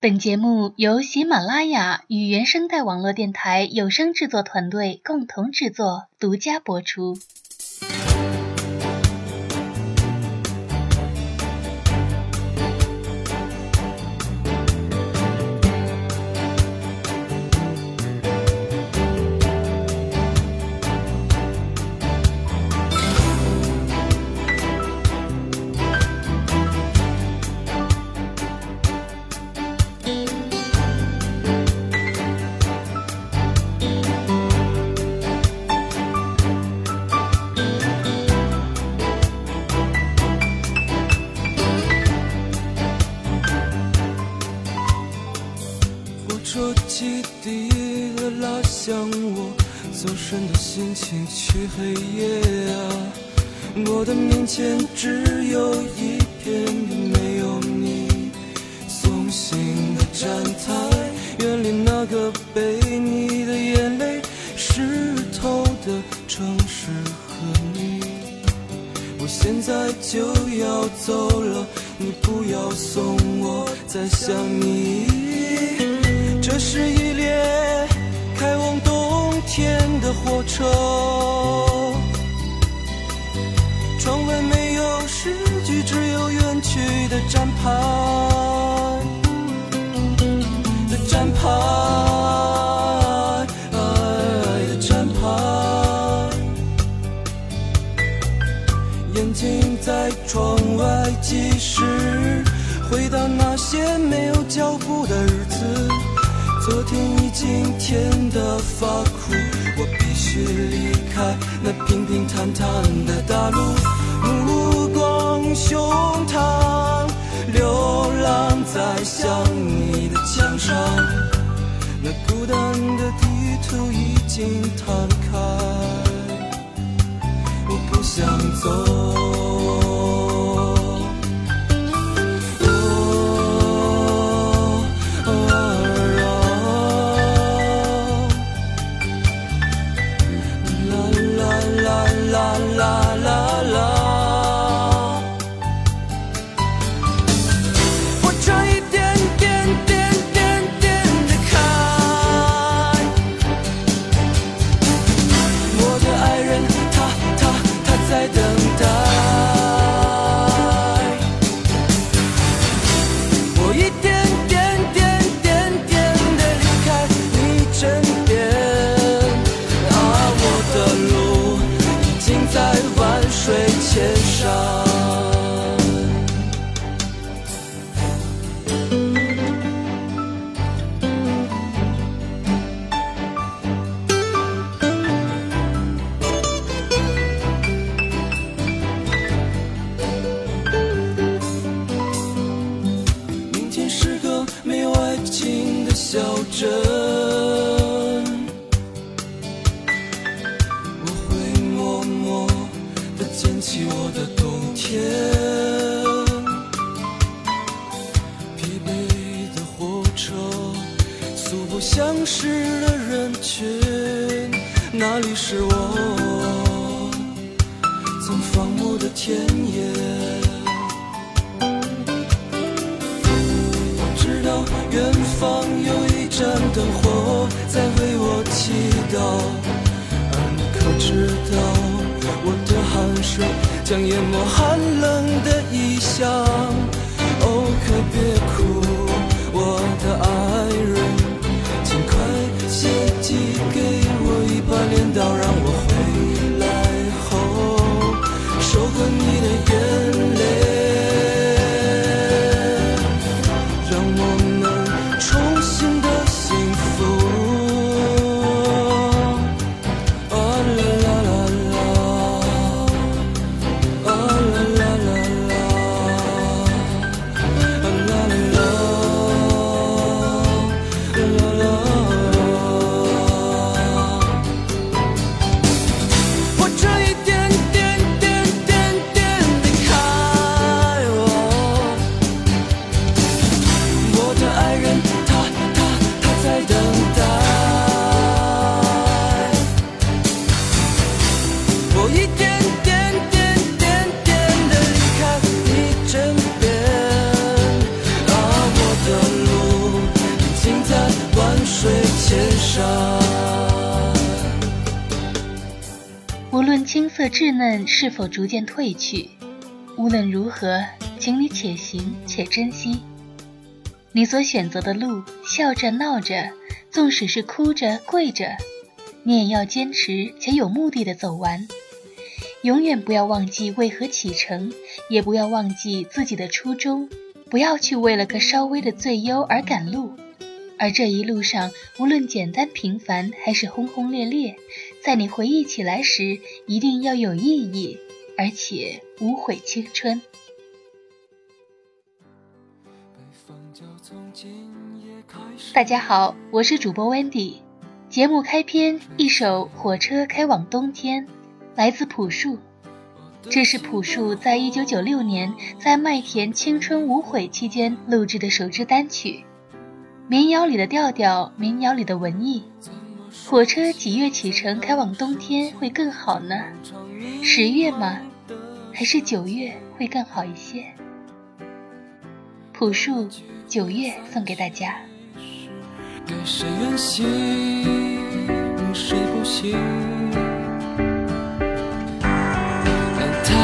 本节目由喜马拉雅与原声带网络电台有声制作团队共同制作，独家播出。心情去黑夜啊！我的面前只有一片没有你送行的站台，远离那个被你的眼泪湿透的城市和你。我现在就要走了，你不要送我，再想你。这是一列开往天的火车，窗外没有诗句，只有远去的站牌。的站牌的站牌，眼睛在窗外计时，回到那些没有脚步的日子。昨天已经甜得发苦，我必须离开那平平坦坦的大陆，目光胸膛，流浪在想你的墙上，那孤单的地图已经摊开，我不想走。头相识的人群，那里是我曾放牧的田野。我知道远方有一盏灯火在为我祈祷，而你可知道我的汗水将淹没寒冷的异乡？哦，可别。是否逐渐褪去，无论如何，请你且行且珍惜。你所选择的路，笑着闹着，纵使是哭着跪着，你也要坚持且有目的的走完。永远不要忘记为何启程，也不要忘记自己的初衷。不要去为了个稍微的最优而赶路，而这一路上，无论简单平凡还是轰轰烈烈，在你回忆起来时，一定要有意义，而且无悔青春。大家好，我是主播 Wendy。节目开篇，一首《火车开往冬天》，来自朴树。这是朴树在一九九六年在麦田青春无悔期间录制的首支单曲。民谣里的调调，民谣里的文艺。火车几月启程开往冬天会更好呢？十月吗？还是九月会更好一些？朴树，九月送给大家。谁远行，谁不行？正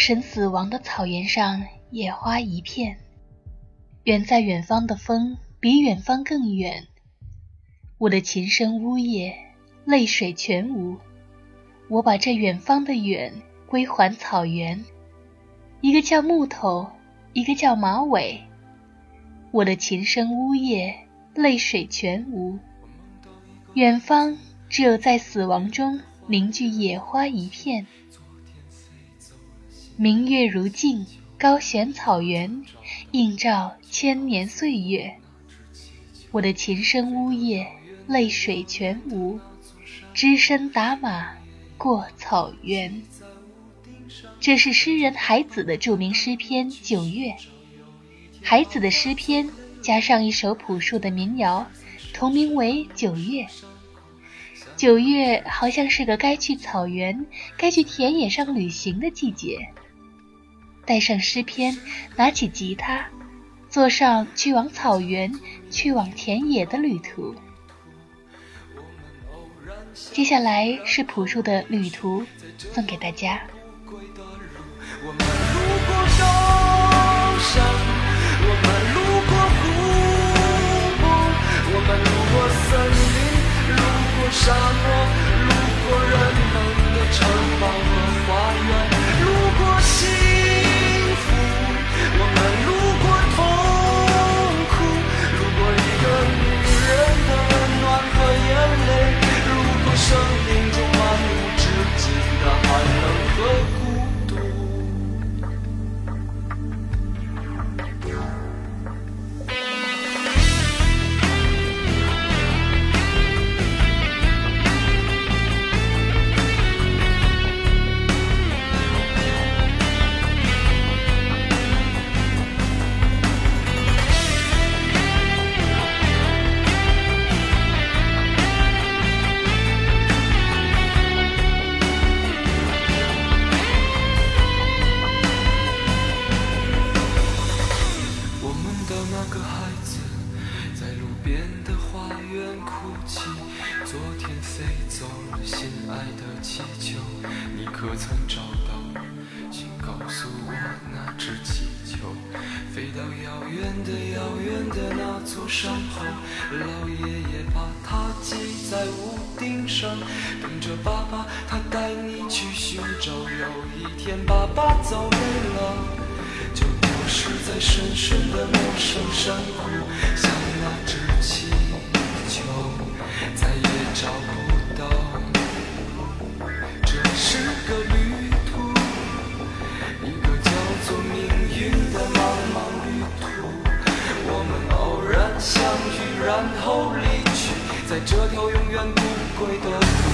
神死亡的草原上，野花一片。远在远方的风，比远方更远。我的琴声呜咽，泪水全无。我把这远方的远归还草原。一个叫木头，一个叫马尾。我的琴声呜咽，泪水全无。远方只有在死亡中凝聚野花一片。明月如镜，高悬草原，映照千年岁月。我的琴声呜咽，泪水全无。只身打马过草原。这是诗人海子的著名诗篇《九月》。海子的诗篇加上一首朴树的民谣，同名为《九月》。九月好像是个该去草原、该去田野上旅行的季节。带上诗篇，拿起吉他，坐上去往草原、去往田野的旅途。接下来是朴树的《旅途》，送给大家。我们路过高山，我们路过湖泊，我们路过森林，路过沙漠，路过人们的城堡气球你可曾找到请告诉我那只气球飞到遥远的遥远的那座山后老爷爷把它系在屋顶上等着爸爸他带你去寻找有一天爸爸走累了就丢失在深深的陌生山谷像那只气球再也找然后离去在这条永远不归的路。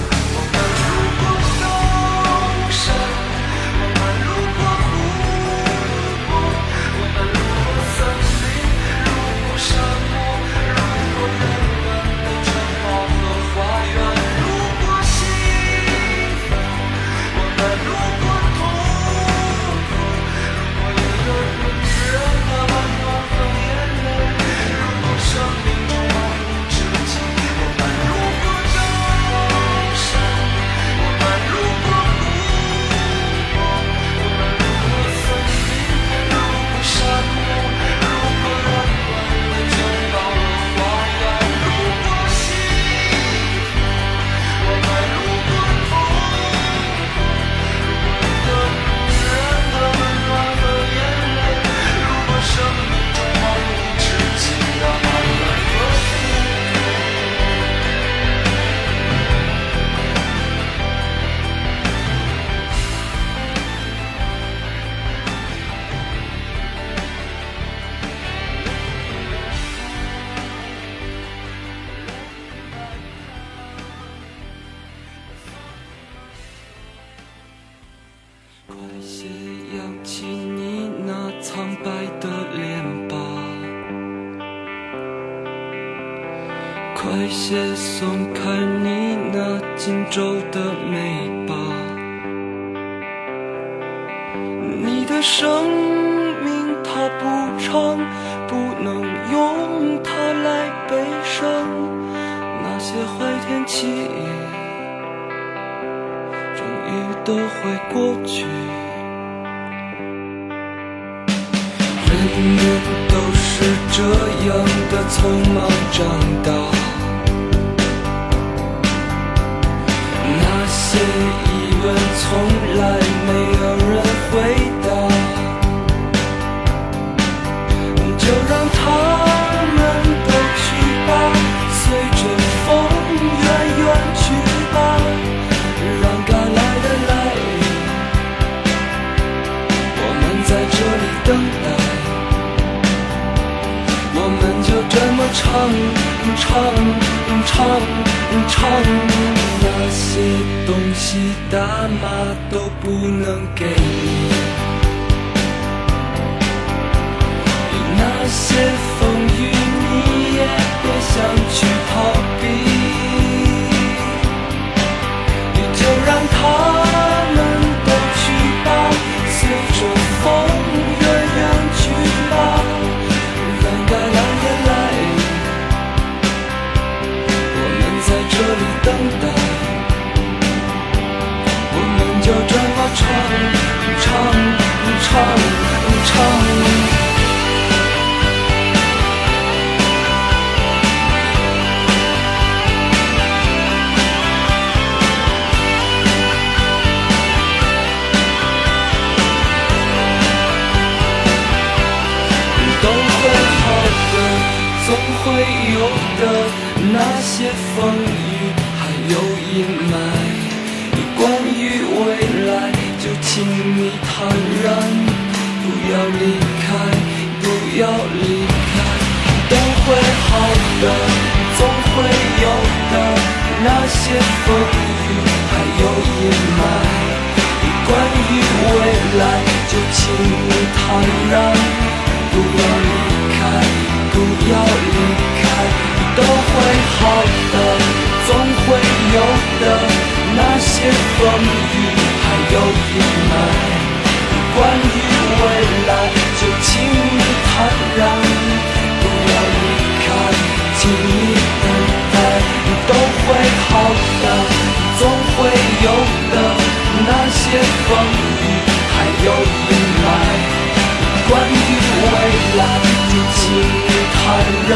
这样的匆忙长大，那些东西大妈都不能给你，那些风雨你也别想去那些风雨还有阴霾，关于未来，就请你坦然。不要离开，不要离开，都会好的，总会有的。那些风雨还有阴霾，关于未来，就请你坦然。好的，总会有的。那些风雨还有阴霾。关于未来，就请你坦然，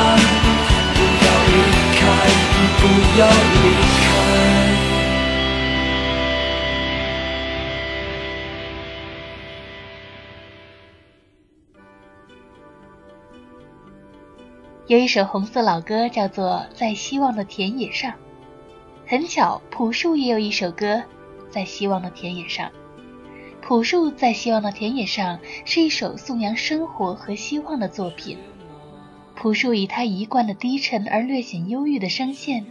不要离开，不要离开。有一首红色老歌叫做《在希望的田野上》，很巧，朴树也有一首歌《在希望的田野上》。朴树在希望的田野上是一首颂扬生活和希望的作品。朴树以他一贯的低沉而略显忧郁的声线，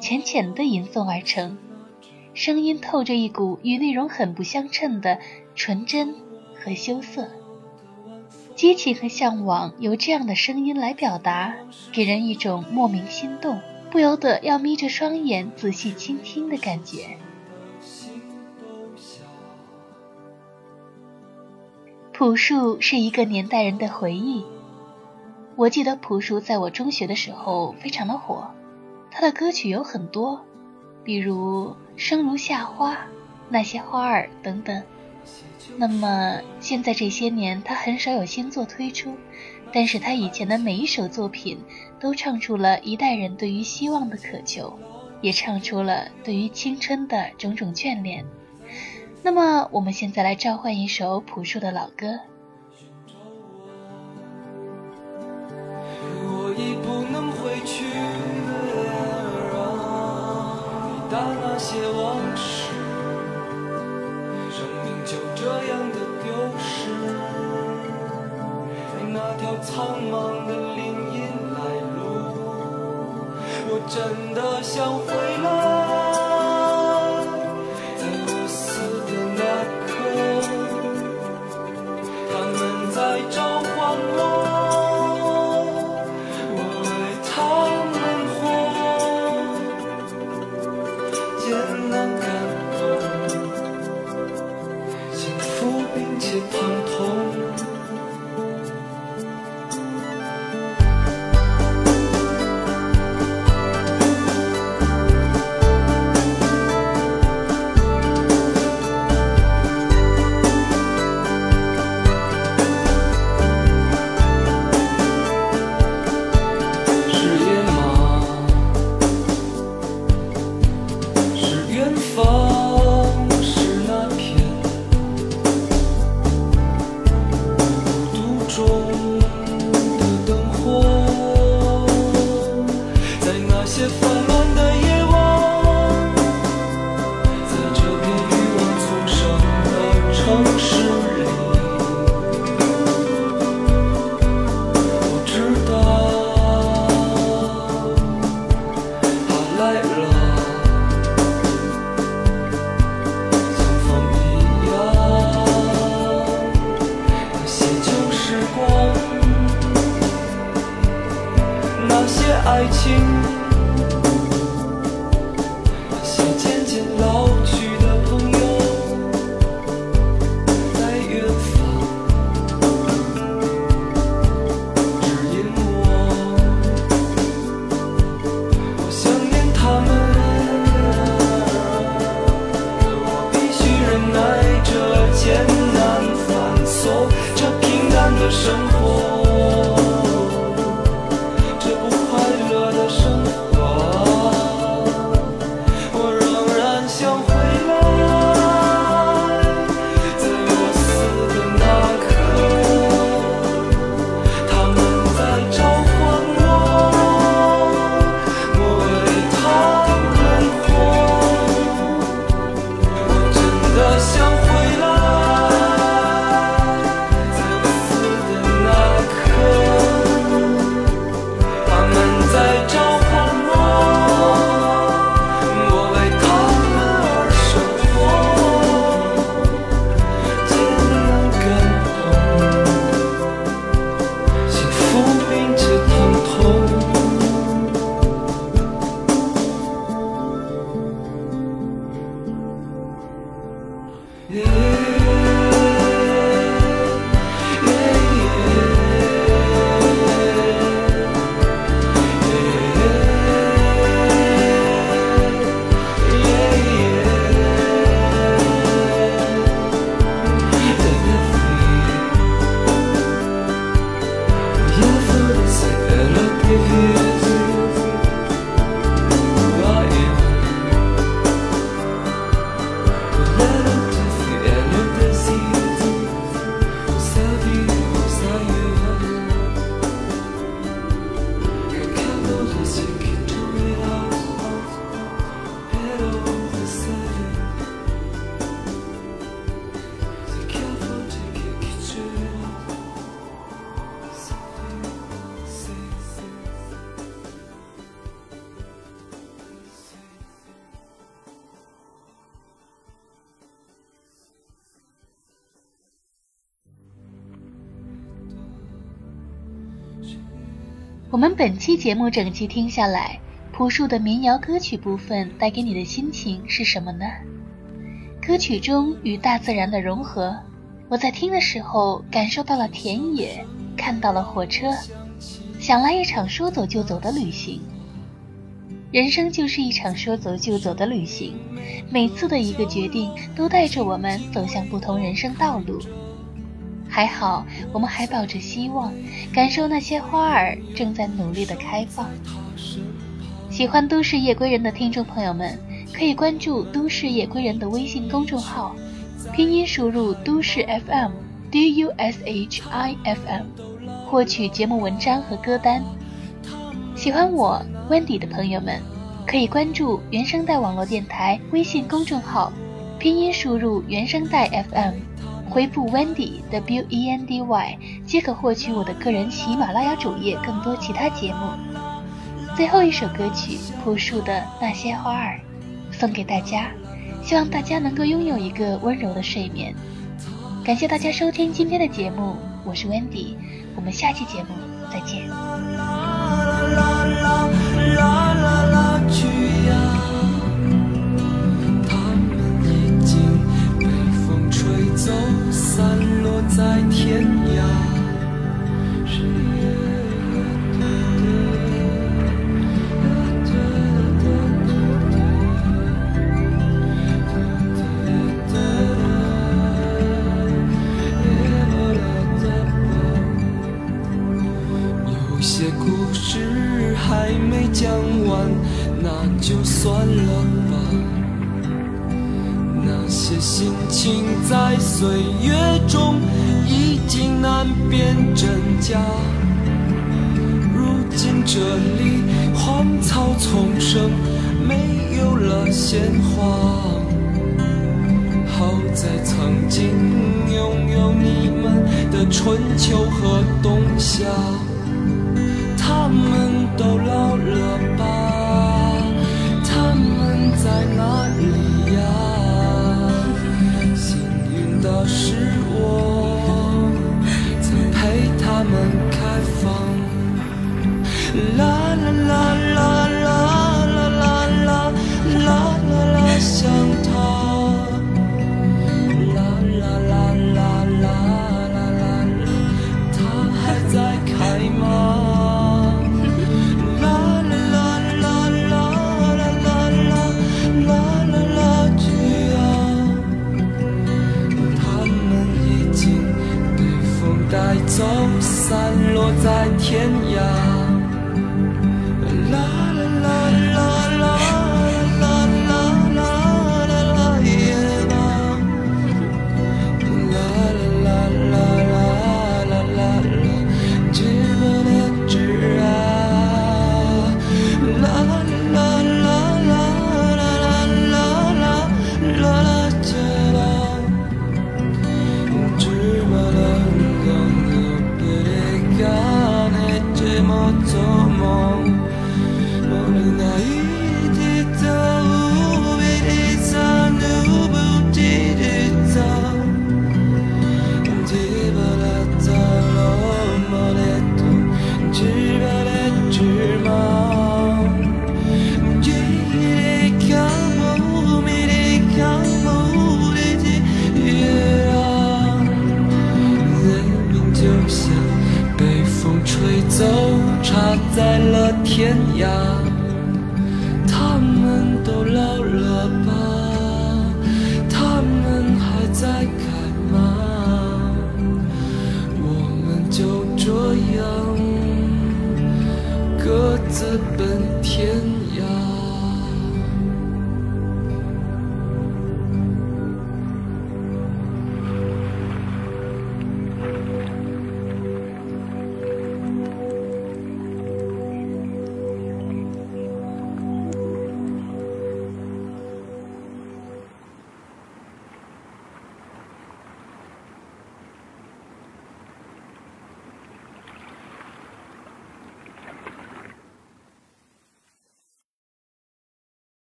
浅浅地吟诵而成，声音透着一股与内容很不相称的纯真和羞涩。激情和向往由这样的声音来表达，给人一种莫名心动，不由得要眯着双眼仔细倾听的感觉。朴树是一个年代人的回忆。我记得朴树在我中学的时候非常的火，他的歌曲有很多，比如《生如夏花》《那些花儿》等等。那么现在这些年，他很少有新作推出，但是他以前的每一首作品都唱出了一代人对于希望的渴求，也唱出了对于青春的种种眷恋。那么，我们现在来召唤一首朴树的老歌。我已不能回去回答那些往事，生命就这样的丢失，在那条苍茫的路真的想回来。我们本期节目整期听下来，朴树的民谣歌曲部分带给你的心情是什么呢？歌曲中与大自然的融合，我在听的时候感受到了田野，看到了火车，想来一场说走就走的旅行。人生就是一场说走就走的旅行，每次的一个决定都带着我们走向不同人生道路。还好，我们还抱着希望，感受那些花儿正在努力的开放。喜欢都市夜归人的听众朋友们，可以关注都市夜归人的微信公众号，拼音输入都市 FM D U S H I F M，获取节目文章和歌单。喜欢我 Wendy 的朋友们，可以关注原声带网络电台微信公众号，拼音输入原声带 FM。回复 Wendy W E N D Y 即可获取我的个人喜马拉雅主页更多其他节目。最后一首歌曲朴树的那些花儿，送给大家，希望大家能够拥有一个温柔的睡眠。感谢大家收听今天的节目，我是 Wendy，我们下期节目再见。笑他在了天涯，他们都老了吧？